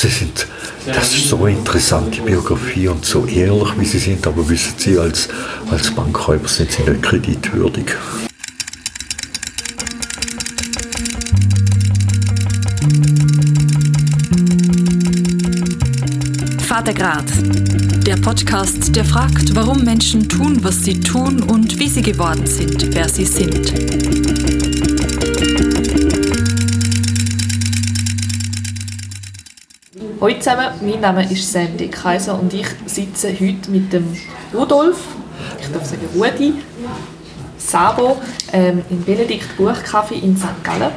sie sind, das ist so eine interessante Biografie und so ehrlich, wie sie sind, aber wissen Sie, als, als Bankräuber sind sie nicht kreditwürdig. Vatergrad, der Podcast, der fragt, warum Menschen tun, was sie tun und wie sie geworden sind, wer sie sind. Hallo zusammen, mein Name ist Sandy Kaiser und ich sitze heute mit dem Rudolf, ich darf sagen Rudi, Sabo ähm, im Benedikt Buchcafé in St. Gallen.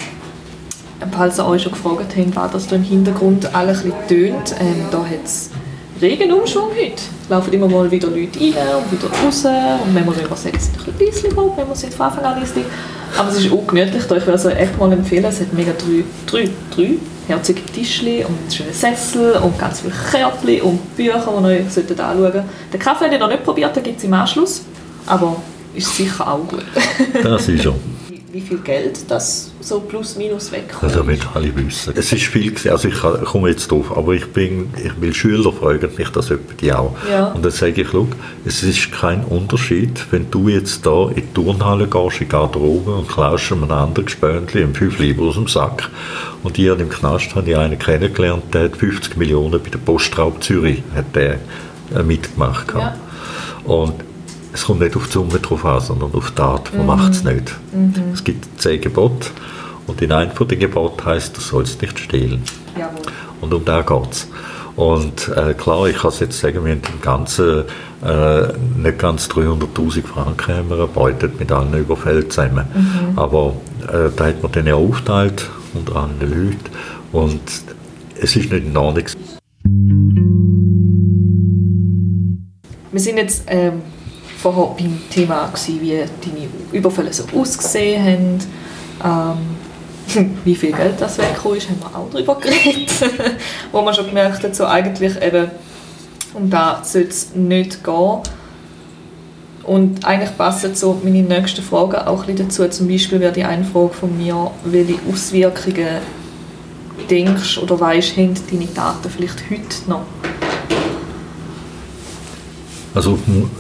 Falls ihr euch schon gefragt habt, was das da im Hintergrund alles ein tönt, ähm, da hat es Regenumschwung heute. Es laufen immer mal wieder Leute rein und wieder raus und will man sagen, es ist ein bisschen leislich, manchmal sind von Anfang an. Aber es ist auch gemütlich, da ich will also echt mal empfehlen, es hat mega drei, drei, drei herzige Tischchen und schöne Sessel und ganz viele Kärtchen und Bücher, die ihr euch anschauen solltet. Den Kaffee habe ich noch nicht probiert, den gibt es im Anschluss, aber ist sicher auch gut. Das ist er. Wie viel Geld das so plus minus wegkommt? Das wollen alle wissen. Es ist viel, gewesen, also ich komme jetzt drauf, aber ich bin, ich will Schüler fragen mich das die auch. Ja. Und dann sage ich, schau, es ist kein Unterschied, wenn du jetzt da in die Turnhalle gehst, in die Garderobe und klaust einem anderen Gespöntli einen 5 Lieber aus dem Sack. Und hier im Knast habe ich einen kennengelernt, der hat 50 Millionen bei der Postraub Zürich hat der, äh, mitgemacht. gehabt. Und es kommt nicht auf die Summe drauf an, sondern auf die Art. Man macht es nicht. Es gibt zehn Gebote und in einem von den Geboten heißt, du sollst nicht stehlen. Jawohl. Und um da geht es. Und äh, klar, ich kann es jetzt sagen, wir haben im Ganzen äh, nicht ganz 300'000 Franken haben wir erbeutet mit allen Überfällen zusammen. Aber äh, da hat man dann ja aufgeteilt unter allen Leuten und es ist nicht in Ordnung. Wir sind jetzt ähm, vorher beim Thema, gewesen, wie deine Überfälle so ausgesehen haben. Ähm, wie viel Geld das weggekommen ist, haben wir auch darüber geredet. Wo man schon gemerkt hat, so eigentlich eben, um da soll es nicht gehen. Und eigentlich passen so meine nächsten Fragen auch ein dazu. Zum Beispiel wäre die eine Frage von mir, welche Auswirkungen denkst oder weißt, haben deine Taten vielleicht heute noch? Also,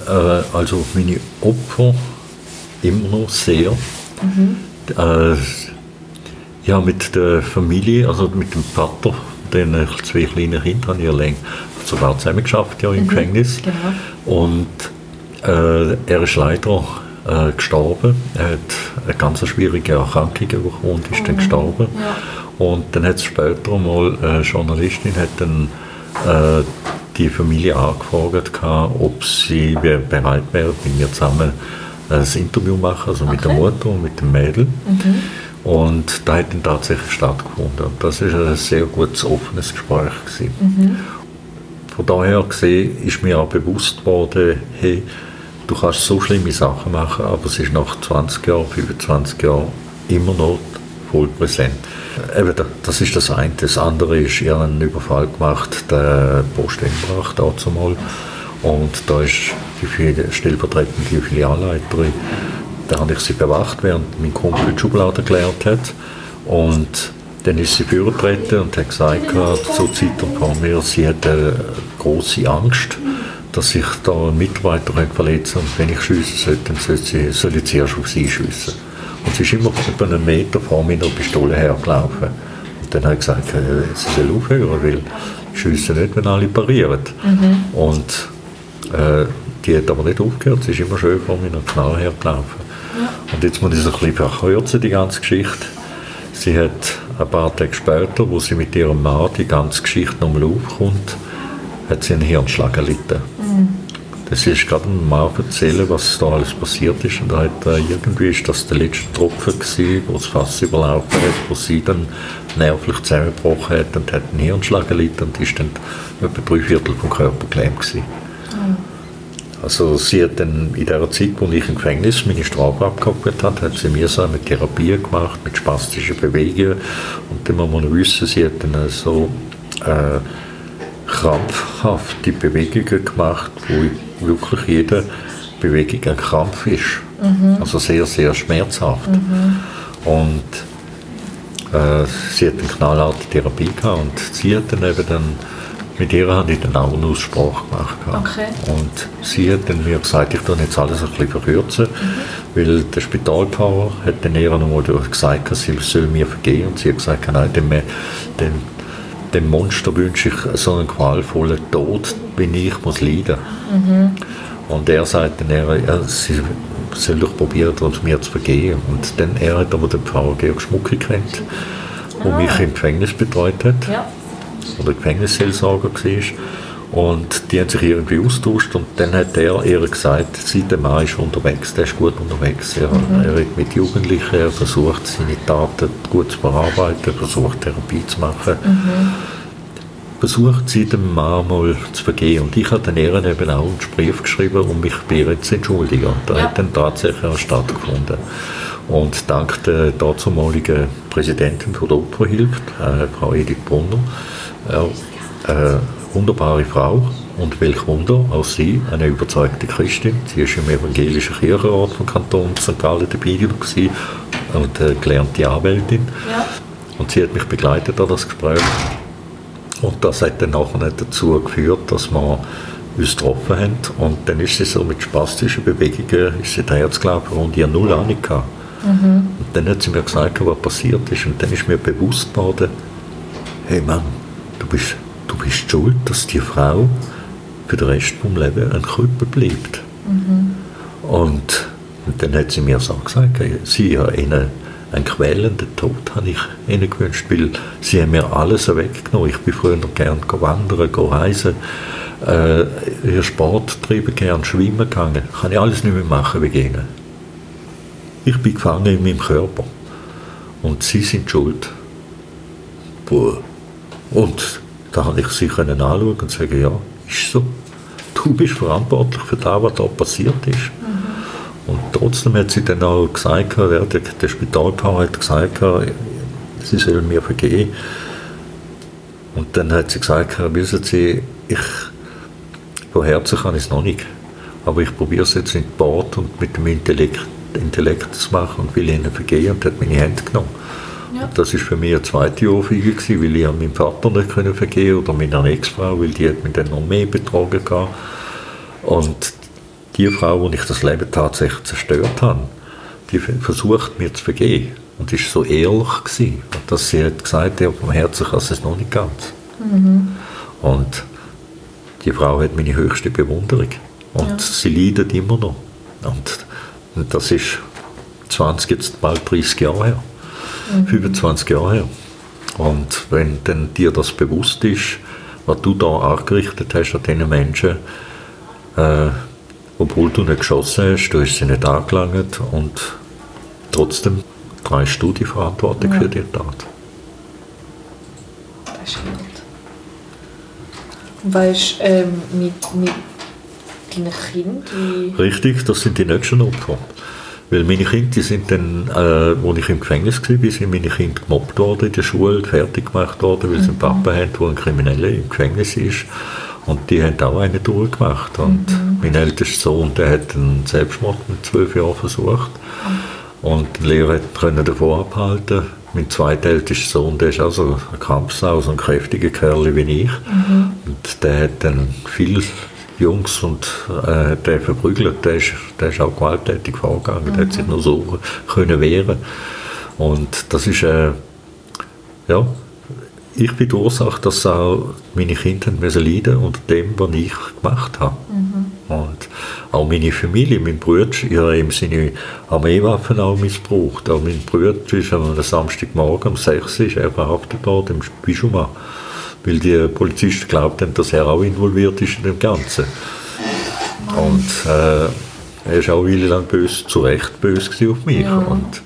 äh, also meine Opfer immer noch sehr. Äh, ja, mit der Familie, also mit dem Vater, den zwei kleinen Kinder, habe ich länger sogar zusammen geschafft, ja, im Gefängnis. Genau. Und äh, er ist leider äh, gestorben. Er hat eine ganz schwierige Erkrankung bekommen und ist dann gestorben. Ja. Und dann hat es später mal eine Journalistin hat dann, äh, die Familie angefragt, gehabt, ob sie bereit wäre, mit mir zusammen ein Interview machen, also mit der Okay. Mutter und mit dem Mädel. Und da hat dann tatsächlich stattgefunden. Und das ist ein sehr gutes, offenes Gespräch gewesen. Von daher gesehen ist mir auch bewusst worden, hey, du kannst so schlimme Sachen machen, aber es ist nach 20 Jahren, 25 Jahren immer noch voll präsent. Eben, da- das ist das eine. Das andere ist, ihr einen Überfall gemacht, der Post Embrach dazu mal. Und da ist die stellvertretende Filialleiterin, da habe ich sie bewacht, während mein Kumpel die Schublade gelernt hat. Und dann ist sie vorgetreten und hat gesagt, gehabt, zur Zeit vor mir, sie hatte große Angst, dass sich da ein Mitarbeiter verletzen und wenn ich schiessen sollte, dann soll sie, soll ich zuerst auf sie schiessen. Sie ist immer etwa einen Meter vor meiner Pistole hergelaufen. Und dann habe ich gesagt, äh, sie soll aufhören, weil ich schiesse nicht, wenn alle parieren. Und äh, die hat aber nicht aufgehört, sie ist immer schön vor meiner Knarre hergelaufen. Und jetzt muss ich es ein bisschen verkürzen, die ganze Geschichte. Sie hat ein paar Tage später, wo sie mit ihrem Mann die ganze Geschichte nochmal aufkommt, hat sie einen Hirnschlag erlitten. Das ist gerade Mann erzählen, was da alles passiert ist. Und hat, äh, irgendwie ist das der letzte Tropfen gewesen, wo das Fass überlaufen hat, wo sie dann nervlich zusammengebrochen hat und hat einen Hirnschlag erlitten und ist dann etwa drei Viertel vom Körper gelähmt gewesen. Also sie hat dann in der Zeit, wo ich im Gefängnis meine Strafe abgekoppelt habe, hat sie mir so eine Therapie gemacht mit spastischen Bewegungen. Und dann muss man wissen, sie hat dann so äh, krampfhafte Bewegungen gemacht, wo wirklich jede Bewegung ein Krampf ist. Also sehr, sehr schmerzhaft. Und äh, sie hat eine knallharte Therapie gehabt und sie hat dann eben dann mit ihr habe ich dann auch eine Aussprache gemacht. Okay. Und sie hat dann mir gesagt, ich tue jetzt alles ein bisschen verkürzen, mhm. weil der Spitalpfarrer hat dann ihr noch mal gesagt, sie soll mir vergehen und sie hat gesagt, nein, dem, dem, dem Monster wünsche ich so einen qualvollen Tod, wie ich muss leiden. Mhm. Und er sagt dann, er, er, sie soll doch probieren, mir zu vergehen. Und dann, er hat aber den Pfarrer Georg Schmucki kennt, der ah. mich im Gefängnis betreut hat. Ja oder Gefängnisseelsorger war. Und die haben sich irgendwie austauscht und dann hat er ihr gesagt, seit dem Mann ist unterwegs, der ist gut unterwegs. Er, mhm. er redet mit Jugendlichen, er versucht seine Taten gut zu verarbeiten, versucht Therapie zu machen. Mhm. Versucht sie dem Mann mal zu vergehen. Und ich habe dann ihr eben auch einen Brief geschrieben, um mich bei ihr zu entschuldigen. Und da ja. hat dann tatsächlich auch stattgefunden. Und dank der dazumaligen Präsidentin von der Opferhilfe, äh, Frau Edith Brunner, ja, eine wunderbare Frau und welch Wunder, auch sie, eine überzeugte Christin. Sie ist im evangelischen Kirchenrat vom Kanton St. Gallen dabei gewesen und äh, gelernte Anwältin. Ja. Und sie hat mich begleitet an das Gespräch. Und das hat dann nachher dazu geführt, dass wir uns getroffen haben. Und dann ist sie so mit spastischen Bewegungen, ist sie der Herzglaube und ihr null Ahnung gehabt. Mhm. Und dann hat sie mir gesagt, was passiert ist. Und dann ist mir bewusst geworden, hey Mann, du bist, du bist schuld, dass die Frau für den Rest des Lebens ein Krüppel bleibt. Mhm. Und, und, dann hat sie mir so gesagt, sie hat ihnen einen quälenden Tod habe ich ihnen gewünscht, weil sie haben mir alles weggenommen. Ich bin früher gerne wandern, reisen, äh, Sport treiben, gerne schwimmen gegangen. Kann ich alles nicht mehr machen wie ihnen. Ich bin gefangen in meinem Körper. Und sie sind schuld. Puh. Und da habe ich sie können anschauen und sagen, ja, ist so. Du bist verantwortlich für das, was da passiert ist. Mhm. Und trotzdem hat sie dann auch gesagt, der, der Spitalpaar hat gesagt, sie soll mir vergehen. Und dann hat sie gesagt, wissen Sie, ich, von Herzen kann ich es noch nicht. Aber ich probiere es jetzt in Bord und mit dem Intellekt, Intellekt zu machen und will ihnen vergehen und hat meine Hände genommen. Ja. Das ist für mich eine zweite Ohrfeige gewesen, weil ich meinem Vater nicht können vergehen oder meiner Ex-Frau, weil die hat mich dann noch mehr betrogen gehabt. Und die Frau, die ich das Leben tatsächlich zerstört habe, die versucht mir zu vergehen. Und ist so ehrlich gewesen, dass sie hat gesagt, ja, vom Herzen kann es noch nicht ganz. Mhm. Und die Frau hat meine höchste Bewunderung. Und ja. sie leidet immer noch. Und, und das ist 20, jetzt bald 30 Jahre her mhm. 25 Jahre her. Und wenn dann dir das bewusst ist, was du da angerichtet hast an diesen Menschen, äh, obwohl du nicht geschossen hast, du hast sie nicht angelangt und trotzdem trägst du die Verantwortung ja. für die Tat. Das ist gut. Weißt du, ähm, mit, mit deinen Kindern? Richtig, das sind die nächsten Opfer. Weil meine Kinder, die sind dann, äh, als ich im Gefängnis war, sind meine Kinder gemobbt worden in der Schule, fertig gemacht worden, weil sie einen Papa haben, der ein Krimineller im Gefängnis ist. Und die haben auch eine durchgemacht. Und mhm. mein ältester Sohn, der hat einen Selbstmord mit zwölf Jahren versucht. Mhm. Und die Lehrer konnte davon abhalten. Mein zweitältester Sohn, der ist also ein Kampfsau, so ein kräftiger Kerl wie ich. Mhm. Und der hat dann viel Jungs und äh, der verprügelt, der ist, der ist auch gewalttätig vorgegangen, mhm. der hat sich nur so können wehren und das ist äh, ja ich bin die Ursache, dass auch meine Kinder müssen leiden unter dem, was ich gemacht habe. Mhm. Und auch meine Familie, mein Bruder, ich habe eben seine Armeewaffen auch missbraucht. Auch mein Bruder ist am Samstagmorgen um 6 Uhr ist er verhaftet worden im Bischof weil die Polizisten glaubten, dass er auch involviert ist in dem Ganzen. Und äh, er war auch lang böse, zu Recht böse auf mich. Ja. Und,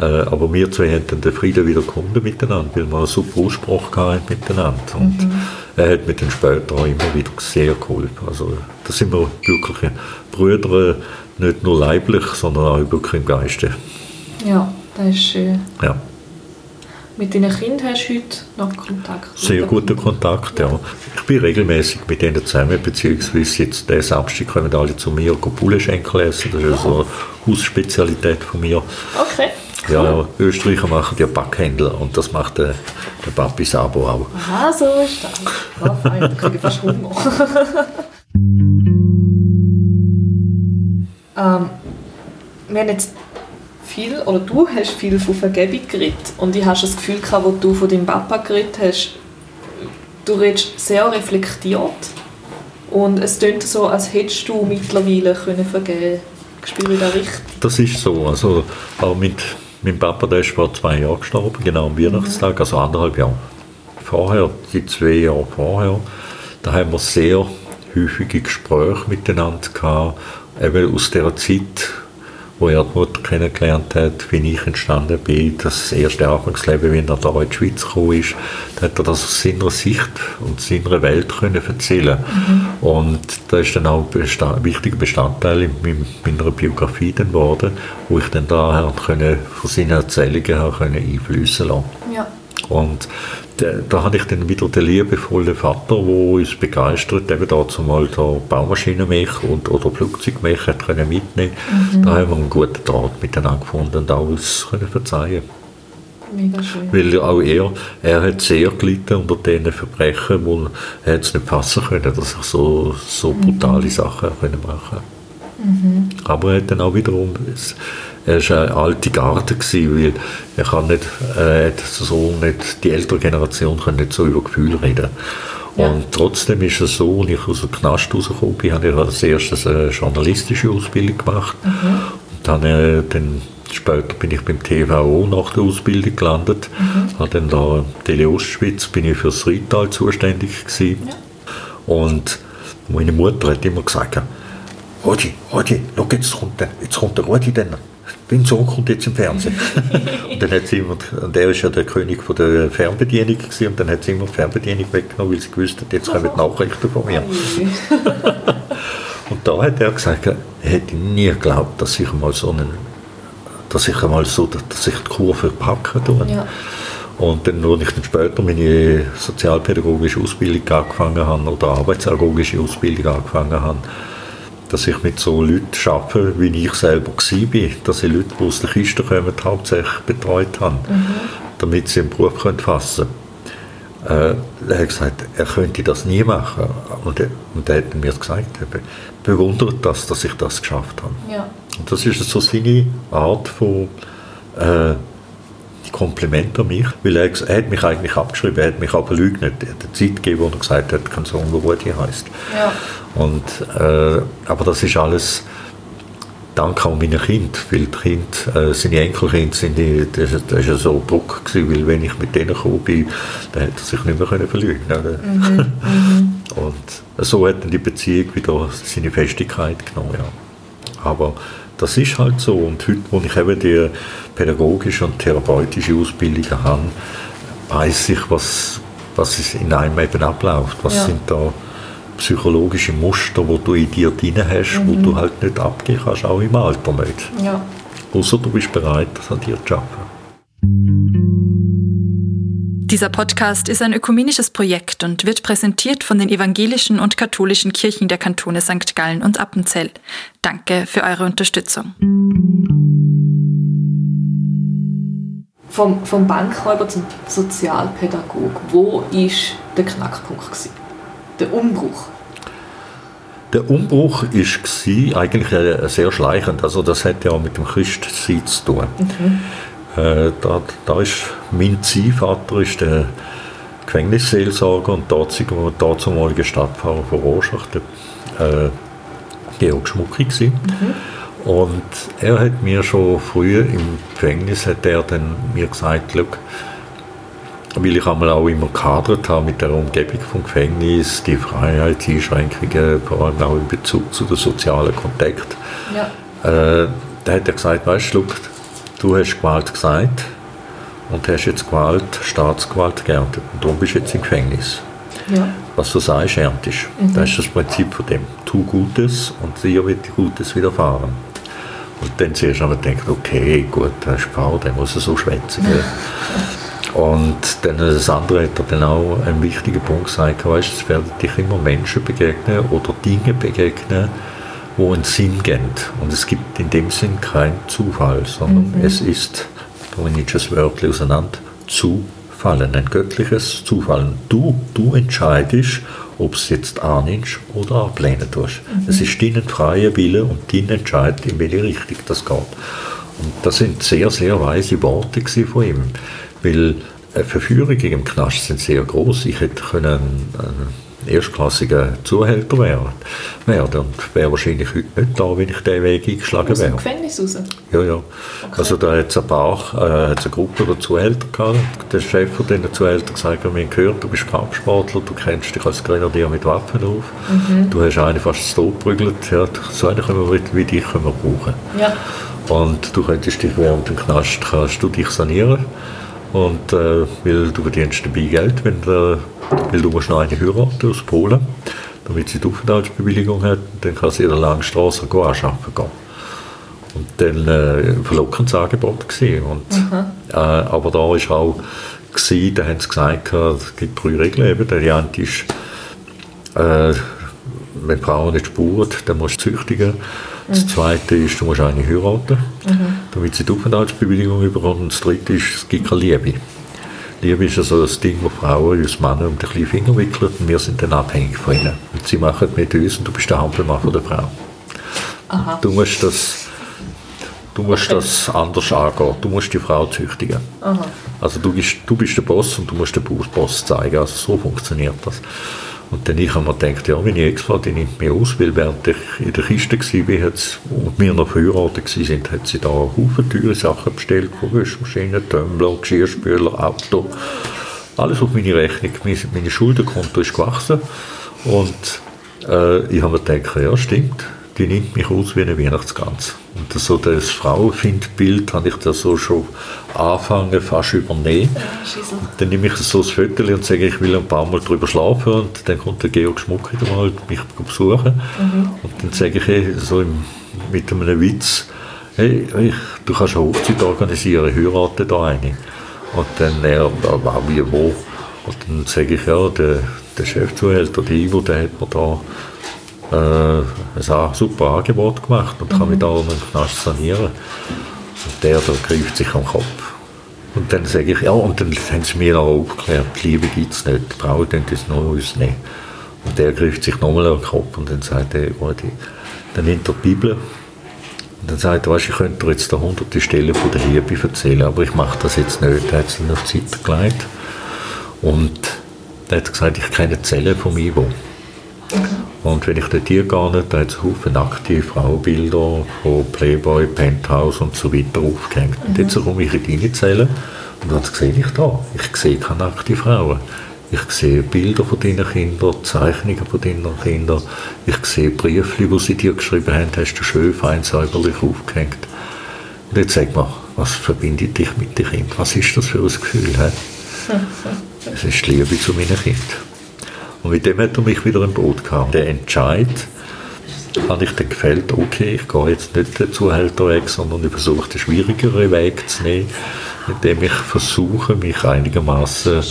äh, aber wir zwei haben dann den Frieden wieder gefunden miteinander, weil wir einen super Ausspruch hatten miteinander. Und mhm. er hat mir dann später auch immer wieder sehr geholfen. Also da sind wir wirklich Brüder, nicht nur leiblich, sondern auch wirklich im Geiste. Ja, das ist schön. Ja. Mit deinen Kindern hast du heute noch Kontakt? Sehr guter Kontakt, ja. Ich bin regelmäßig mit ihnen zusammen, beziehungsweise jetzt diesen Samstag kommen alle zu mir Bulle schenken essen. Das ist oh. so eine Hausspezialität von mir. Okay. Ja, ja, Österreicher machen ja Backhändler und das macht der, der Papi Sabo auch. Aha, so ist das. Ah, fein, da kriege ich fast Hunger. ähm, wir haben jetzt viel, oder du hast viel von Vergebung geredet und ich habe das Gefühl gehabt, wo du von deinem Papa geredet hast, du redest sehr reflektiert und es klingt so, als hättest du mittlerweile können vergeben Spüre ich das richtig? Das ist so. Also, auch mit meinem Papa, der ist vor zwei Jahren gestorben, genau am Weihnachtstag, mhm. also anderthalb Jahre vorher, die zwei Jahre vorher, da haben wir sehr häufige Gespräche miteinander gehabt, eben aus der Zeit, wo er die Mutter kennengelernt hat, wie ich entstanden bin, das erste Anfangsleben, wie er da in die Schweiz gekommen ist, da hat er das aus seiner Sicht und seiner Welt können erzählen mhm. Und das ist dann auch ein wichtiger Bestandteil in meiner Biografie geworden, wo ich dann daher können, von seinen Erzählungen können einfließen lassen. Ja. Und da, da hatte ich dann wieder den liebevollen Vater, der uns begeistert, eben dazu mal da Baumaschinenmech und, oder Flugzeugmech hat können mitnehmen. Mhm. Da haben wir einen guten Draht miteinander gefunden und alles können verzeihen. Mega schön. Weil auch er, er hat sehr gelitten unter diesen Verbrechen, wo er es nicht fassen können, dass er so, so brutale mhm. Sachen können machen mhm. Aber er hat dann auch wiederum er war eine alte Garde, weil er kann nicht, äh, so nicht, die ältere Generation kann nicht so über Gefühle reden. Ja. Und trotzdem ist es so, als ich aus dem Knast rausgekommen bin, habe ich als erstes eine journalistische Ausbildung gemacht. Mhm. Und dann, äh, dann später bin ich beim TVO nach der Ausbildung gelandet. Mhm. Habe dann da Tele Ostschweiz bin ich für das Rital zuständig gewesen. Ja. Und meine Mutter hat immer gesagt, Rudi, Rudi, schau, jetzt kommt der, jetzt kommt der Rudi dann mein Sohn kommt jetzt im Fernsehen. und dann hat sie immer, und er ist ja der König von der Fernbedienung gewesen, und dann hat sie immer die Fernbedienung weggenommen, weil sie gewusst hat, jetzt kommen die Nachrichten von mir. und da hat er gesagt, er hätte nie geglaubt, dass ich mal so einen, dass ich einmal so, dass ich die Kurve packen tue. Ja. Und dann, als ich dann später meine sozialpädagogische Ausbildung angefangen habe oder arbeitsagogische Ausbildung angefangen habe, dass ich mit so Leuten arbeite, wie ich selber war, dass ich Leute, die aus der Kiste kommen, hauptsächlich betreut habe, mhm. damit sie einen Beruf können fassen können. Äh, er hat gesagt, er könnte das nie machen. Und er, und er hat mir gesagt, er bewundert das, dass ich das geschafft habe. Ja. Und das ist so seine Art von äh, Kompliment an mich, weil er, er hat mich eigentlich abgeschrieben, er hat mich aber leugnet. Er hat eine Zeit gegeben, wo er gesagt hat, kein Sohn, der Rudi heisst. Ja. Und, äh, aber das ist alles dank auch meinen Kindern, weil die Kinder, äh, seine Enkelkinder, sind die, das, das war so Druck, gewesen, weil wenn ich mit denen gekommen bin, dann hätte er sich nicht mehr verleugnen können. Mhm, mhm. Und so hat dann die Beziehung wieder seine Festigkeit genommen. Ja. Aber das ist halt so. Und heute, wo ich eben die pädagogische und therapeutische Ausbildung habe, weiß ich, was, was in einem eben abläuft. Was ja. sind da psychologische Muster, die du in dir drin hast, mhm. wo du halt nicht abgehen kannst, auch im Alter nicht. Ja. Außer du bist bereit, das an dir zu schaffen. Dieser Podcast ist ein ökumenisches Projekt und wird präsentiert von den evangelischen und katholischen Kirchen der Kantone St. Gallen und Appenzell. Danke für eure Unterstützung. Vom, vom Bankräuber zum Sozialpädagog, wo ist der Knackpunkt gewesen? Der Umbruch? Der Umbruch war eigentlich sehr schleichend. Also das hat ja auch mit dem Christsein zu tun. Mhm. Äh, da, da ist mein Ziehvater ist der Gefängnisseelsorger und dazumaliger Stadtpfarrer von Rorschach, der äh, Georg Schmucki mhm. Und er hat mir schon früher im Gefängnis hat er dann mir gesagt, weil ich einmal auch immer gehadert habe mit der Umgebung vom Gefängnis, die Freiheitseinschränkungen, vor allem auch in Bezug zu den sozialen Kontakt. Ja. Äh, da hat er gesagt, weißt du, du hast Gewalt gesagt und hast jetzt Gewalt, Staatsgewalt geerntet. Und darum bist du jetzt im Gefängnis. Ja. Was du sagst, erntest. Mhm. Das ist das Prinzip von dem. Tu Gutes und dir wird Gutes widerfahren. Und dann zuerst einmal denkt, okay, gut, der ist Frau, der muss so schwätzen. und dann das andere hat er dann auch einen wichtigen Punkt gesagt, weißt, es werden dich immer Menschen begegnen oder Dinge begegnen, wo einen Sinn geben. Und es gibt in dem Sinn keinen Zufall, sondern mhm. es ist dominisches Wörtchen auseinander, zufallen, ein göttliches Zufallen. Du, du entscheidest, ob es jetzt annimmst oder ablehnen tust. Mhm. Es ist dein freier Wille und dein Entscheid, in welche Richtung das geht. Und das sind sehr, sehr weise Worte von ihm, weil Verführungen im Knast sind sehr groß. Ich hätte können ein erstklassiger Zuhälter werden, werden und wäre wahrscheinlich heute nicht da, wenn ich diesen Weg eingeschlagen wäre. Aus dem Gefängnis raus? Ja, ja. Okay. Also da hat es ein paar, äh, eine Gruppe der Zuhälter gehabt. Der Chef von diesen Zuhältern gesagt, wir haben gehört, du bist Kampfsportler, du kennst dich als Grenadier mit Waffen auf, mhm. du hast einen fast zu Tod geprügelt, ja, so einen können wir, wie dich können wir brauchen. Ja. Und du könntest dich während dem Knast kannst du dich sanieren und äh, weil du verdienst dabei Geld, wenn du, weil du musst noch eine heiraten aus Polen, damit sie die Aufenthaltsbewilligung hat, dann kann sie in der Langstrasse anschaffen gehen. Und dann äh, ein verlockendes Angebot gewesen. Und, mhm. äh, aber da war auch, gewesen, da haben sie gesagt, es gibt drei Regeln. Eben. Die eine ist, äh, wenn Frauen nicht spuren, dann musst du züchtigen. Das. Zweite ist, du musst eine heiraten, mhm. damit sie die Aufenthaltsbewilligung bekommen. Und das Dritte ist, es gibt keine Liebe. Liebe ist also das Ding, wo Frauen uns Männer um den kleinen Finger wickeln und wir sind dann abhängig von ihnen. Und sie machen mit uns und du bist der Hampelmann von der Frau. Du musst das, du musst das anders angehen. Du musst die Frau züchtigen. Aha. Also du bist, du bist der Boss und du musst den Boss zeigen. Also so funktioniert das. Und dann ich habe mir gedacht, ja, meine Ex-Frau, die nimmt mich aus, weil während ich in der Kiste war und wir noch verheiratet waren, hat sie da Haufen teure Sachen bestellt, Wäschmaschinen, Tumbler, Geschirrspüler, Auto. Alles auf meine Rechnung. Meine Schuldenkonto ist gewachsen. Und äh, ich habe mir gedacht, ja, stimmt, die nimmt mich aus wie eine Weihnachtsgans. Und so das Frauenfindbild habe ich da so schon anfangen, fast übernehmen. dann nehme ich so das Foto und sage, ich will ein paar Mal drüber schlafen und dann kommt der Georg Schmuck wieder mal mich besuchen. Mhm. Und dann sage ich hey, so im, mit einem Witz, hey, ich, du kannst eine Hochzeit organisieren, heirate da eine. Und dann er, war wie wo. Und dann sage ich, ja, der, der Chefzuhälter, der Ivo, der hat mir da äh, ein super Angebot gemacht und mhm. kann mich da um den Knast sanieren. Und der da greift sich am Kopf. Und dann sage ich, ja, und dann haben sie mir auch aufgeklärt, die Liebe gibt es nicht, die Frauen tun das nur uns nehmen. Und der greift sich nochmal am Kopf und dann sagt er, dann nimmt er die Bibel und dann sagt er, weißt, ich könnte dir jetzt da hunderte Stellen von der Liebe erzählen, aber ich mache das jetzt nicht. Er hat es dann auf die Seite gelegt und er hat gesagt, ich kenne Zellen von Ivo. Und wenn ich dort hier gehe, da hat es Haufen nackte Frauenbilder von Playboy, Penthouse und so weiter aufgehängt. Mhm. Und jetzt komme ich in deine Zelle und was sehe ich da? Ich sehe keine nackte Frauen. Ich sehe Bilder von deinen Kindern, Zeichnungen von deinen Kindern. Ich sehe Briefe, die sie dir geschrieben haben, hast du schön fein säuberlich aufgehängt. Und jetzt sag mal, was verbindet dich mit den Kindern? Was ist das für ein Gefühl? Es ist die Liebe zu meinen Kindern. Und mit dem hat er mich wieder im Boot gehabt. Der Entscheid habe ich dann gefällt, okay, ich gehe jetzt nicht den Zuhälterweg, sondern ich versuche den schwierigeren Weg zu nehmen, indem ich versuche, mich einigermaßen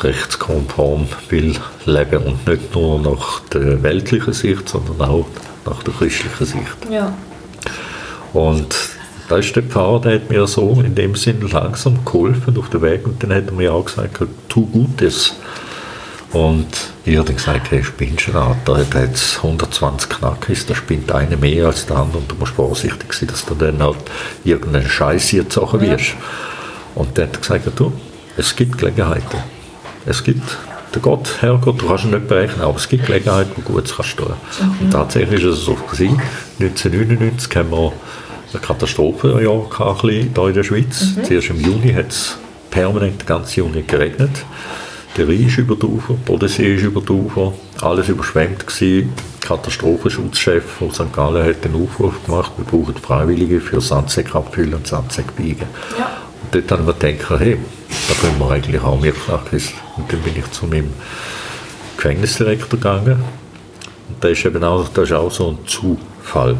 rechtskonform will leben und nicht nur nach der weltlichen Sicht, sondern auch nach der christlichen Sicht. Ja. Und da ist der Pfarrer, der hat mir so in dem Sinn langsam geholfen auf dem Weg und dann hat er mir auch gesagt, tu Gutes und ich habe gesagt, hey, spinnst du da? Da hat jetzt 120 Knackis, da spinnt eine mehr als der andere und du musst vorsichtig sein, dass du dann halt irgendeinen Scheiß hier zogen wirst. Ja. Und dann hat er gesagt, du, es gibt Gelegenheiten. Es gibt, der Gott, Herrgott, du kannst ihn nicht berechnen, aber es gibt Gelegenheiten, wo Gutes kannst tun. Mhm. Und tatsächlich ist es so gewesen. 1999 haben wir ein Katastrophenjahr gehabt, hier in der Schweiz. Mhm. Zuerst im Juni hat es permanent den ganzen Juni geregnet. Der Rhein ist über die Ufer, der Bodensee ist über die Ufer, alles überschwemmt gewesen. Der Katastrophenschutzchef von St. Gallen hat den Aufruf gemacht, wir brauchen Freiwillige für Sandsäcke abfüllen und Sandsäcke biegen. Ja. Und dort haben wir gedacht, hey, da können wir eigentlich auch mitmachen. Und dann bin ich zu meinem Gefängnisdirektor gegangen. Und der ist eben auch, das ist auch so ein Zufall.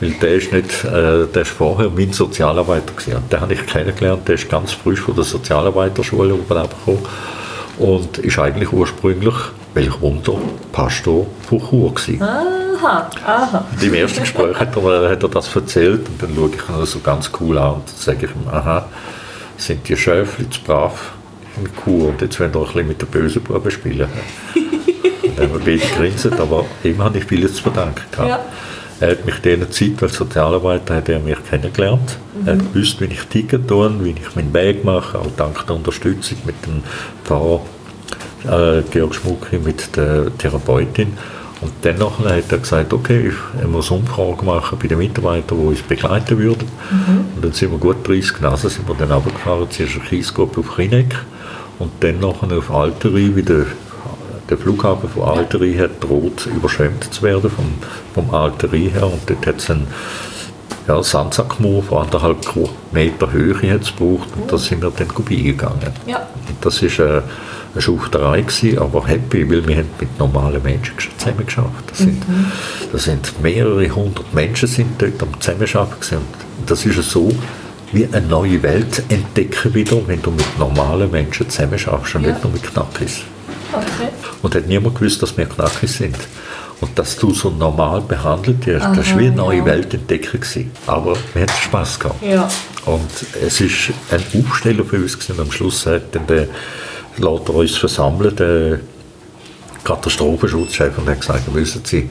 Weil der ist nicht, äh, der ist vorher mein Sozialarbeiter gewesen. Und den habe ich kennengelernt, der ist ganz frisch von der Sozialarbeiterschule oben abgekommen und ist eigentlich ursprünglich, welch Wunder, Pastor von Chur gewesen. Ah. Aha, aha. Und Im ersten Gespräch hat er, hat er das erzählt und dann schaue ich ihn so ganz cool an und sage ich ihm, aha, sind die Schäfli zu brav in Kur und jetzt wollen wir ein bisschen mit den bösen Buben spielen. dann haben wir beide grinsen, aber ihm habe ich vieles zu verdanken gehabt. Ja. Er hat mich in dieser Zeit als Sozialarbeiter hat er mich kennengelernt. Er hat gewusst, wie ich ticken tue, wie ich meinen Weg mache, auch dank der Unterstützung mit dem Pfarrer äh, Georg Schmucki, mit der Therapeutin. Und dann nachher hat er gesagt, okay, ich muss Umfragen machen bei den Mitarbeitern, die uns begleiten würden. Und dann sind wir gut 30 Nasen sind wir dann runtergefahren, zuerst eine Kiesgruppe auf Rieneck und dann nachher auf Alteri, wie der, Flughafen von Alteri hat droht, überschwemmt zu werden vom, vom Alteri her und dort hat es einen ja, Sandsackmoor von anderthalb Meter Höhe hat's gebraucht und da sind wir dann vorbeigegangen. Ja. Und das war eine, eine Schufterei, gewesen, aber happy, weil wir haben mit normalen Menschen zusammen geschafft. Das sind, das sind mehrere hundert Menschen sind dort am Zusammenarbeiten gewesen. Und das ist so, wie eine neue Welt entdecken wieder, wenn du mit normalen Menschen zusammen schaffst und Ja. nicht nur mit Knackis. Okay. Und hat niemand gewusst, dass wir Knackis sind. Und dass du so normal behandelt wirst, das war wie eine neue ja. Welt entdecken. Gewesen. Aber wir hatten Spass gehabt. Ja. Und es ist ein Aufsteller für uns gewesen. Am Schluss hat dann der lässt er uns versammeln, der Katastrophenschutzchef, und hat gesagt, wissen Sie,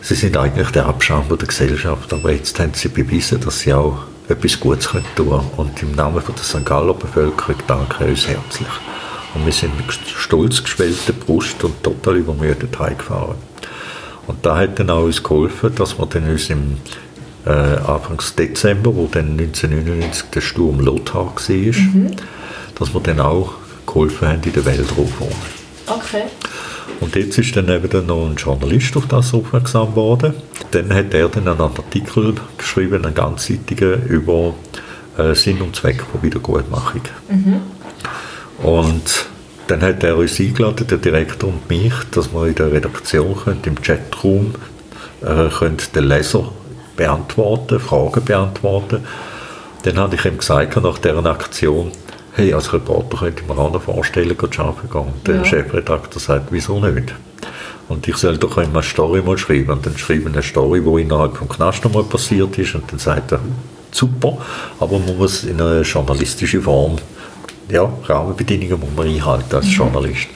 Sie sind eigentlich der Abschaum der Gesellschaft, aber jetzt haben Sie bewiesen, dass Sie auch etwas Gutes können tun können. Und im Namen von der St. Galler Bevölkerung danke ich uns herzlich. Und wir sind mit stolz geschwellter Brust und total übermüdet heimgefahren. Und da hat dann auch uns geholfen, dass wir dann uns im äh, Anfangs Dezember, wo dann 1999 der Sturm Lothar war, dass wir dann auch geholfen haben in der Weltraumwohnung. Okay. Und jetzt ist dann eben dann noch ein Journalist auf das aufmerksam geworden. Dann hat er dann einen Artikel geschrieben, einen ganzseitigen, über äh, Sinn und Zweck von Wiedergutmachung. Und dann hat er uns eingeladen, der Direktor und mich, dass wir in der Redaktion können, im Chatroom äh, können den Leser beantworten, Fragen beantworten. Dann habe ich ihm gesagt, nach dieser Aktion, hey, als Reporter könnte ich mir auch noch vorstellen, go arbeiten gehen. Und der Ja. Chefredakteur sagt, wieso nicht? Und ich soll doch immer eine Story mal schreiben. Und dann schreibe ich eine Story, die innerhalb vom Knast mal passiert ist. Und dann sagt er, super, aber man muss in eine journalistische Form, ja, Rahmenbedingungen muss man einhalten als Journalist.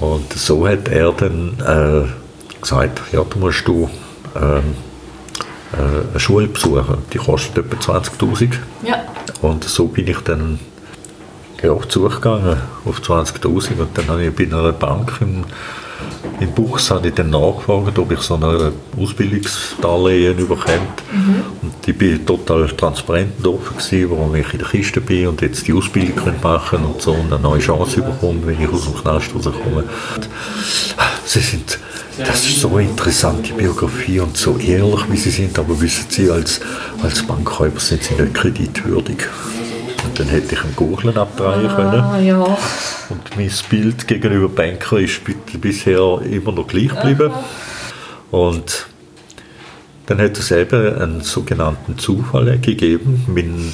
Und so hat er dann äh, gesagt, ja, du musst du ähm, äh, eine Schule besuchen. Die kostet etwa 20'000. Ja. Und so bin ich dann ja, auf die Suche gegangen, auf 20'000. Und dann habe ich bei einer Bank im, in Buchs habe ich dann nachgefragt, ob ich so ein Ausbildungsdarlehen überkomme. Und ich bin total transparent und offen gewesen, warum ich in der Kiste bin und jetzt die Ausbildung machen und so und eine neue Chance bekomme, wenn ich aus dem Knast rauskomme. Sie sind, das ist so eine interessante Biografie und so ehrlich, wie Sie sind, aber wissen Sie, als, als Bankräuber sind Sie nicht kreditwürdig. Dann hätte ich einen Gurgeln abdrehen können. Ah, ja. Und mein Bild gegenüber Banker ist bi- bisher immer noch gleich geblieben. Und dann hat es eben einen sogenannten Zufall gegeben. Mein,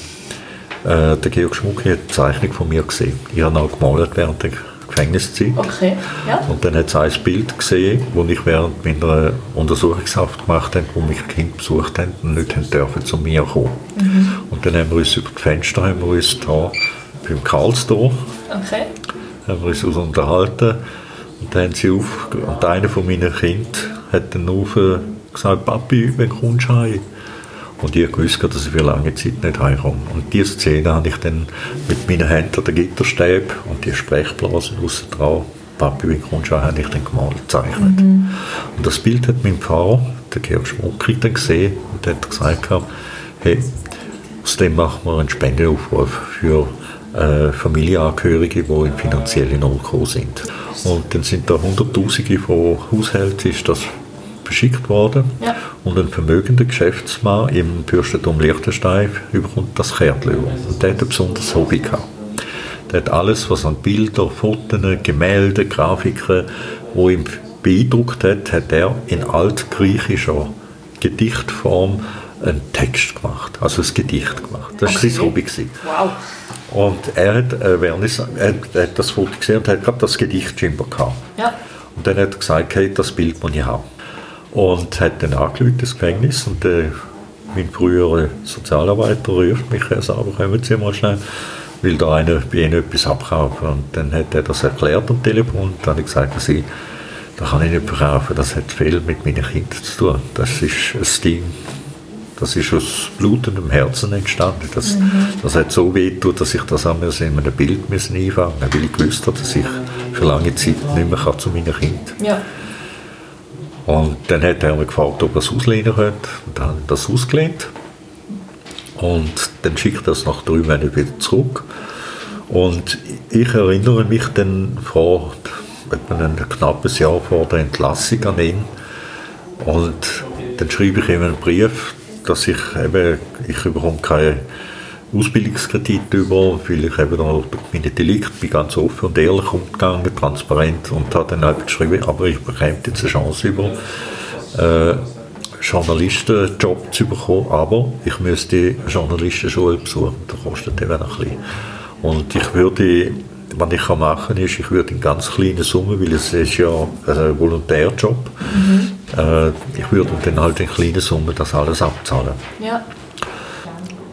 äh, der Georg Schmuck hat eine Zeichnung von mir gesehen. Ich habe auch gemalt während der Gefängniszeit. Okay. Ja. Und dann hat es ein Bild gesehen, das ich während meiner Untersuchungshaft gemacht habe, wo mich Kinder besucht haben und nicht haben dürfen zu mir kommen. Und dann haben wir uns über die Fenster haben wir uns da beim Karlsdorf Okay. haben wir uns unterhalten und dann haben sie auf, und einer von meinen Kindern hat dann auf gesagt, Papi, wenn kommst du heim? Und ich wusste, dass ich für lange Zeit nicht heimkomme. Und diese Szene habe ich dann mit meinen Händen den Gitterstäben und die Sprechblasen aussen dran, Papi, du heim, habe ich dann gemalt, gezeichnet. Und das Bild hat mein Pfarrer, der Georg Schmucki, dann gesehen und hat gesagt, hey, aus dem machen wir einen Spendenaufruf für äh, Familienangehörige, die in finanzielle Not sind. Und dann sind da Hunderttausende von Haushalten ist das verschickt worden. Ja. Und ein vermögender Geschäftsmann im Fürstentum Liechtenstein überkommt das Kärtchen. Und der hat ein besonderes Hobby gehabt. Der hat alles, was an Bilder, Fotos, Gemälde, Grafiken, wo ihm beeindruckt hat, hat er in altgriechischer Gedichtform einen Text gemacht, also ein Gedicht gemacht. Das war Okay. sein Hobby. Gewesen. Wow. Und er hat, äh, er, hat- er hat das Foto gesehen und hat gerade das Gedicht scheinbar gehabt. Ja. Und dann hat er gesagt, hey, das Bild muss ich haben. Und hat dann angerufen, das Gefängnis, und äh, mein früherer Sozialarbeiter ruft mich, Herr Saber, kommen Sie mal schnell, will da einer bei Ihnen etwas abkaufen. Und dann hat er das erklärt am Telefon, und dann habe ich gesagt, dass ich, das kann ich nicht verkaufen, das hat viel mit meinen Kindern zu tun. Das ist ein Ding, das ist aus blutendem Herzen entstanden. Das, mhm. das hat so weh dass ich das einmal in einem Bild müssen einfangen musste, weil ich gewusst habe, dass ich für lange Zeit nicht mehr zu meinen Kindern. Ja. Und dann hat er mich gefragt, ob er es auslehnen könnte. Und dann habe ich das ausgelehnt. Und dann schickt er es nach drei Monaten wieder zurück. Und ich erinnere mich dann vor etwa ein knappes Jahr vor der Entlassung an ihn. Und dann schreibe ich ihm einen Brief, dass ich eben, ich bekomme keinen Ausbildungskredit über, weil ich eben durch meine Delikte bin ganz offen und ehrlich umgegangen, transparent und habe dann einfach geschrieben, aber ich bekomme jetzt eine Chance über äh, Journalistenjob zu bekommen, aber ich müsste eine Journalistenschule besuchen, das kostet eben ein bisschen. Und ich würde, was ich machen kann, ist, ich würde in ganz kleinen Summen, weil es ist ja ein Volontärjob, mhm. äh, ich würde dann halt in kleinen Summen das alles abzahlen. Ja.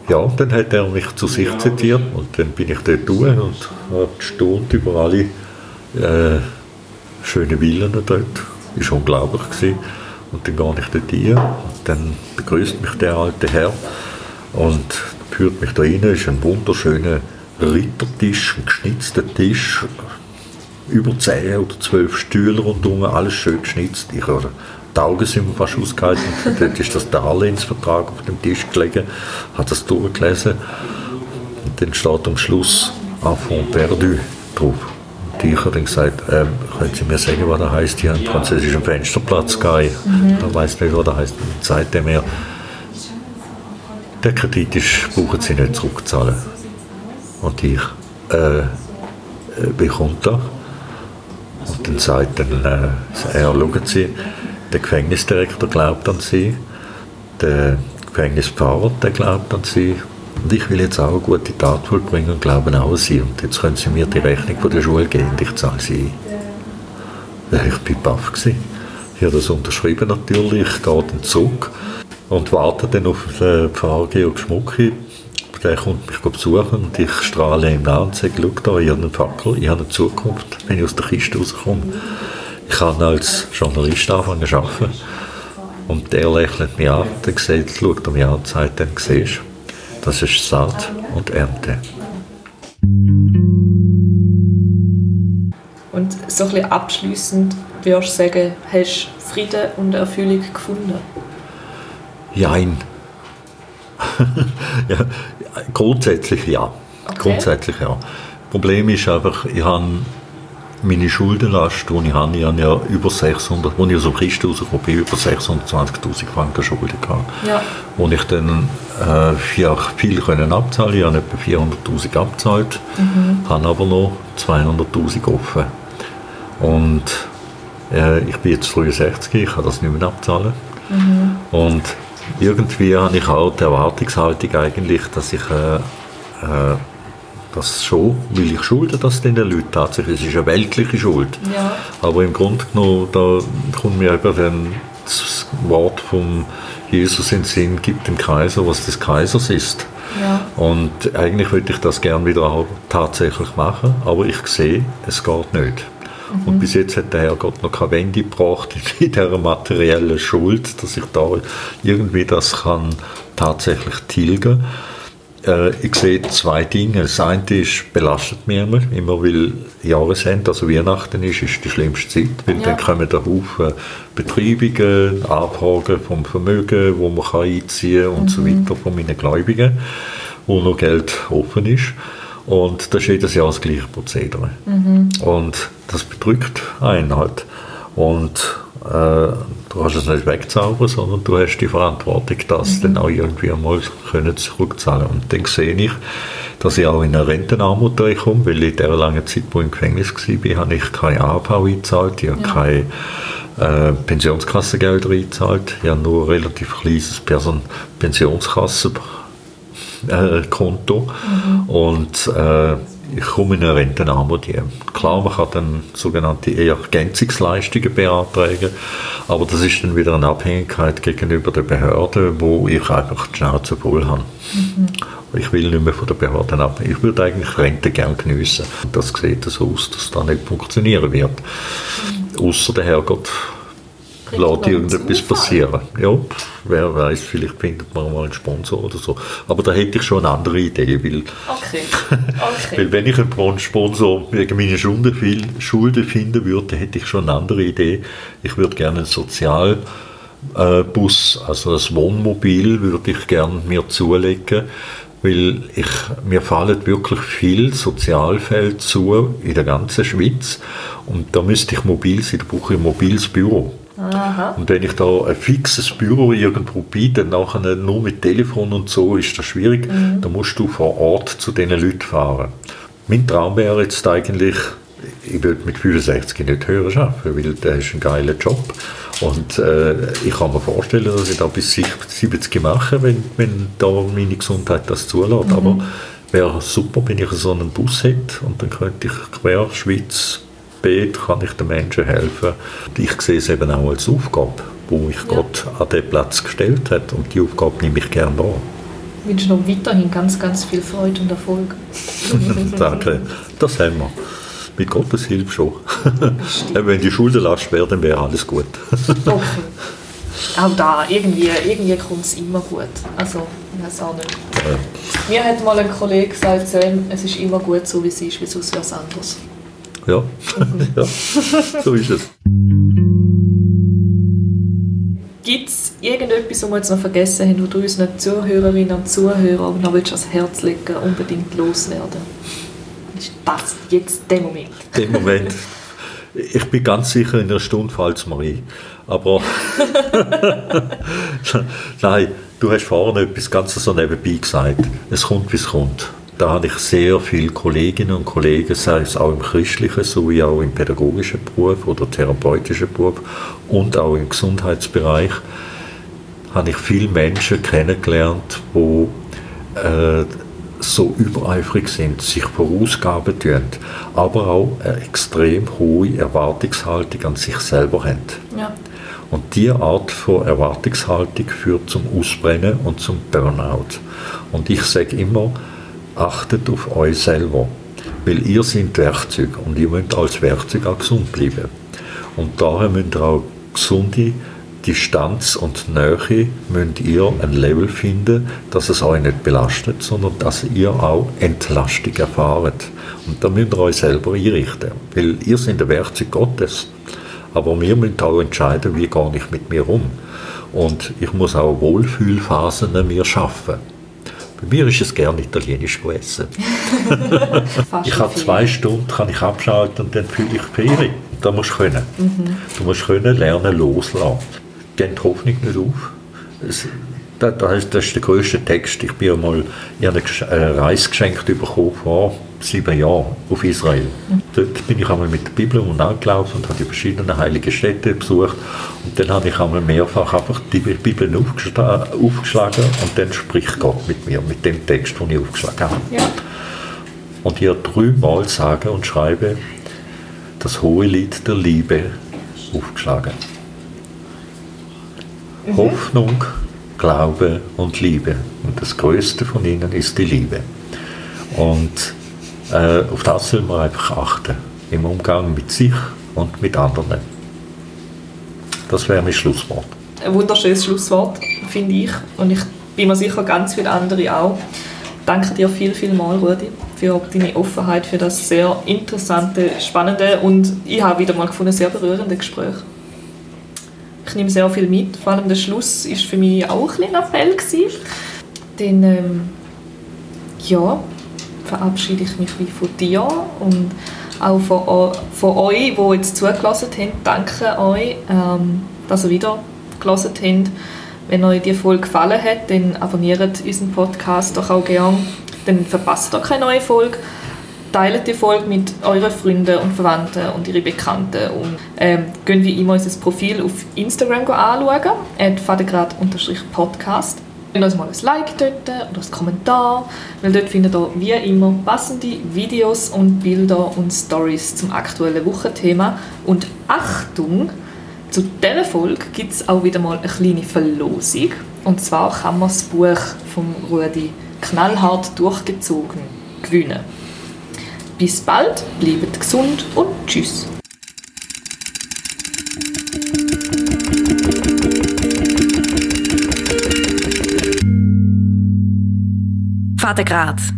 Ja, dann hat er mich zu sich zitiert und dann bin ich dort durch und habe gestaunt über alle äh, schönen Villen dort. Das war unglaublich. Gewesen. Und dann gehe ich dort rein und dann begrüßt mich der alte Herr und führt mich da rein. Es ist ein wunderschöner Rittertisch, ein geschnitzter Tisch, über 10 oder 12 Stühle rundherum, alles schön geschnitzt. Ich habe die Augen sind mir fast ausgehalten. Dort ist das Darlehensvertrag auf dem Tisch gelegen, hat das durchgelesen. Und dann steht am Schluss Enfant perdu drauf. Und ich habe dann gesagt, ähm, können Sie mir sagen, was das heisst, hier einen französischen Fensterplatz gehen? Mhm. Ich weiß nicht, was das heisst. Und seitdem mir der Kredit ist, brauchen Sie nicht zurückzahlen. Und ich, äh, äh wie kommt? Und dann sagt dann, äh, er, schauen Sie, der Gefängnisdirektor glaubt an sie, der Gefängnispfarrer der glaubt an sie und ich will jetzt auch eine gute Tat vollbringen und glaube auch an sie. Und jetzt können sie mir die Rechnung von der Schule geben und ich zahle sie ein. Ich war baff. Ich habe das unterschrieben natürlich, gehe dann zurück und warte dann auf den Pfarrer Georg Schmucki. Der kommt mich besuchen und ich strahle ihm an und sage, schau da, ich habe einen Fackel, ich habe eine Zukunft, wenn ich aus der Kiste rauskomme. Ich kann als Journalist anfangen zu arbeiten. Und der lächelt mich an, der sieht, schaut er mich an und sagt, dann siehst das ist Saat und Ernte. Und so ein bisschen abschliessend würdest du sagen, hast du Frieden und Erfüllung gefunden? Jein. ja, grundsätzlich ja. Okay. Grundsätzlich ja. Das Problem ist einfach, ich habe meine Schuldenlast, die ich habe, ich habe ja über 600, als ich aus dem Christ rausgekommen bin, über 620'000 Franken Schulden gehabt. Ja. Und ich dann äh, ja, viel können abzahlen Ich habe etwa 400'000 abgezahlt, mhm. habe aber noch 200'000 offen. Und äh, ich bin jetzt 63, ich kann das nicht mehr abzahlen. Mhm. Und irgendwie habe ich auch die Erwartungshaltung eigentlich, dass ich äh, äh, das schon, weil ich schulde das den Leuten tatsächlich. Es ist eine weltliche Schuld. Ja. Aber im Grunde genommen, da kommt mir eben das Wort von Jesus in den Sinn, gibt dem Kaiser, was des Kaisers ist. Ja. Und eigentlich würde ich das gerne wieder tatsächlich machen, aber ich sehe, es geht nicht. Mhm. Und bis jetzt hat der Herrgott noch keine Wende gebracht in dieser materiellen Schuld, dass ich da irgendwie das kann tatsächlich tilgen kann äh, ich sehe zwei Dinge. Das eine ist, belastet mich immer, immer weil Jahresende, also Weihnachten ist, ist die schlimmste Zeit, weil ja. dann kommen da Haufen Betreibungen, Abhaken vom Vermögen, wo man kann einziehen kann und mhm. so weiter von meinen Gläubigen, wo noch Geld offen ist. Und das ist jedes Jahr das gleiche Prozedere. Mhm. Und das bedrückt einen halt. Und äh, du hast es nicht wegzaubern, sondern du hast die Verantwortung, das mhm. dann auch irgendwie einmal können zurückzahlen Und dann sehe ich, dass ich auch in eine Rentenarmut komme, weil in der langen Zeit, wo ich im Gefängnis war, habe ich keine AHV eingezahlt, ich habe ja. keine äh, Pensionskassengelder eingezahlt, ich habe nur ein relativ kleines Person Pensionskassenkonto mhm. und äh, ich komme in eine Rentenarmut. Klar, man kann dann sogenannte Ergänzungsleistungen beantragen, aber das ist dann wieder eine Abhängigkeit gegenüber der Behörde, wo ich einfach die Schnauze voll habe. Mhm. Ich will nicht mehr von der Behörde ab. Ich würde eigentlich Rente gerne geniessen. Das sieht so aus, dass das nicht funktionieren wird. Mhm. Außer der Herrgott lässt irgendetwas passieren. Ja, wer weiß, vielleicht findet man mal einen Sponsor oder so. Aber da hätte ich schon eine andere Idee, weil, okay. Okay. weil wenn ich einen Sponsor wegen meiner Schulden, finden würde, hätte ich schon eine andere Idee. Ich würde gerne einen Sozialbus, also ein Wohnmobil, würde ich gerne mir zulegen, weil ich, mir fallen wirklich viel Sozialfälle zu in der ganzen Schweiz und da müsste ich mobil sein, da brauche ich ein mobiles Büro. Aha. Und wenn ich da ein fixes Büro irgendwo biete, nachher nur mit Telefon und so, ist das schwierig. Mhm. Da musst du vor Ort zu diesen Leuten fahren. Mein Traum wäre jetzt eigentlich, ich würde mit 65 nicht höher arbeiten, weil das ist ein geiler Job. Und äh, ich kann mir vorstellen, dass ich da bis 70 mache, wenn, wenn da meine Gesundheit das zulässt. Mhm. Aber wäre super, wenn ich so einen Bus hätte und dann könnte ich quer Schweiz spät kann ich den Menschen helfen. Ich sehe es eben auch als Aufgabe, wo mich ja. Gott an den Platz gestellt hat und die Aufgabe nehme ich gerne wahr. Ich wünsche noch weiterhin ganz, ganz viel Freude und Erfolg. Danke, das haben wir. Mit Gottes Hilfe schon. Wenn die Schulden last werden, dann wäre alles gut. okay. Auch da, irgendwie, irgendwie kommt es immer gut. Also, ich weiß auch nicht. Ja. Mir hat mal ein Kollege gesagt, es ist immer gut so, wie es ist, wie sonst wäre es anders. Ja. ja, so ist es. Gibt es irgendetwas, was wir jetzt noch vergessen haben, wo du unseren Zuhörerinnen und Zuhörern noch willst ans Herz legen unbedingt loswerden? Ist das jetzt der Moment? Der Moment. Ich bin ganz sicher, in einer Stunde fällt es mir ein. Aber nein, du hast vorhin etwas ganz so nebenbei gesagt. Es kommt, wie es kommt. Da habe ich sehr viele Kolleginnen und Kollegen, sei es auch im christlichen sowie auch im pädagogischen Beruf oder therapeutischen Beruf und auch im Gesundheitsbereich, habe ich viele Menschen kennengelernt, die äh, so übereifrig sind, sich vorausgaben tun, aber auch eine extrem hohe Erwartungshaltung an sich selber haben. Ja. Und diese Art von Erwartungshaltung führt zum Ausbrennen und zum Burnout. Und ich sage immer, achtet auf euch selber, weil ihr seid Werkzeug und ihr müsst als Werkzeug auch gesund bleiben. Und daher müsst ihr auch gesunde Distanz und Nähe müsst ihr ein Level finden, dass es euch nicht belastet, sondern dass ihr auch Entlastung erfahrt. Und da müsst ihr euch selber einrichten, weil ihr seid ein Werkzeug Gottes. Aber wir müssen auch entscheiden, wie gehe ich mit mir um. Und ich muss auch Wohlfühlphasen mir schaffen. Bei mir ist es gerne italienisch essen. ich habe zwei Stunden kann ich abschalten und dann fühle ich Ferien. Da musst du können. Mhm. Du musst können lernen loslassen. Geh die Hoffnung nicht auf. Es, das, ist, das ist der grösste Text. Ich bin einmal ich habe eine Reise geschenkt bekommen vor sieben Jahren auf Israel. Mhm. Dort bin ich einmal mit der Bibel und angelaufen und habe die verschiedenen heiligen Städte besucht. Und dann habe ich einmal mehrfach einfach die Bibel aufgeschlagen und dann spricht Gott mit mir, mit dem Text, den ich aufgeschlagen habe. Ja. Und ich habe dreimal sage und schreibe das hohe Lied der Liebe aufgeschlagen. Mhm. Hoffnung, Glaube und Liebe. Und das Größte von ihnen ist die Liebe. Und äh, auf das soll man einfach achten. Im Umgang mit sich und mit anderen. Das wäre mein Schlusswort. Ein wunderschönes Schlusswort, finde ich. Und ich bin mir sicher, ganz viele andere auch. Danke dir viel, viel mal, Rudi, für deine Offenheit, für das sehr interessante, spannende und ich habe wieder mal gefunden, sehr berührende Gespräch. Ich nehme sehr viel mit. Vor allem der Schluss ist für mich auch ein Appell. Denn ähm, ja, verabschiede ich mich wie von dir und auch von, von euch, die jetzt zugelassen haben. Danke euch, ähm, dass ihr wieder gelassen habt. Wenn euch die Folge gefallen hat, dann abonniert unseren Podcast doch auch gerne. Dann verpasst ihr keine neue Folge teilt die Folge mit euren Freunden und Verwandten und ihren Bekannten und ähm, gehen wie immer unser Profil auf Instagram anschauen, fadegrad-podcast. Uns mal ein Like dort oder ein Kommentar, weil dort findet ihr wie immer passende Videos und Bilder und Stories zum aktuellen Wochenthema. Und Achtung, zu dieser Folge gibt es auch wieder mal eine kleine Verlosung. Und zwar kann man das Buch von Rudi knallhart durchgezogen gewinnen. Bis bald, bleibt gesund und tschüss. Vater Graz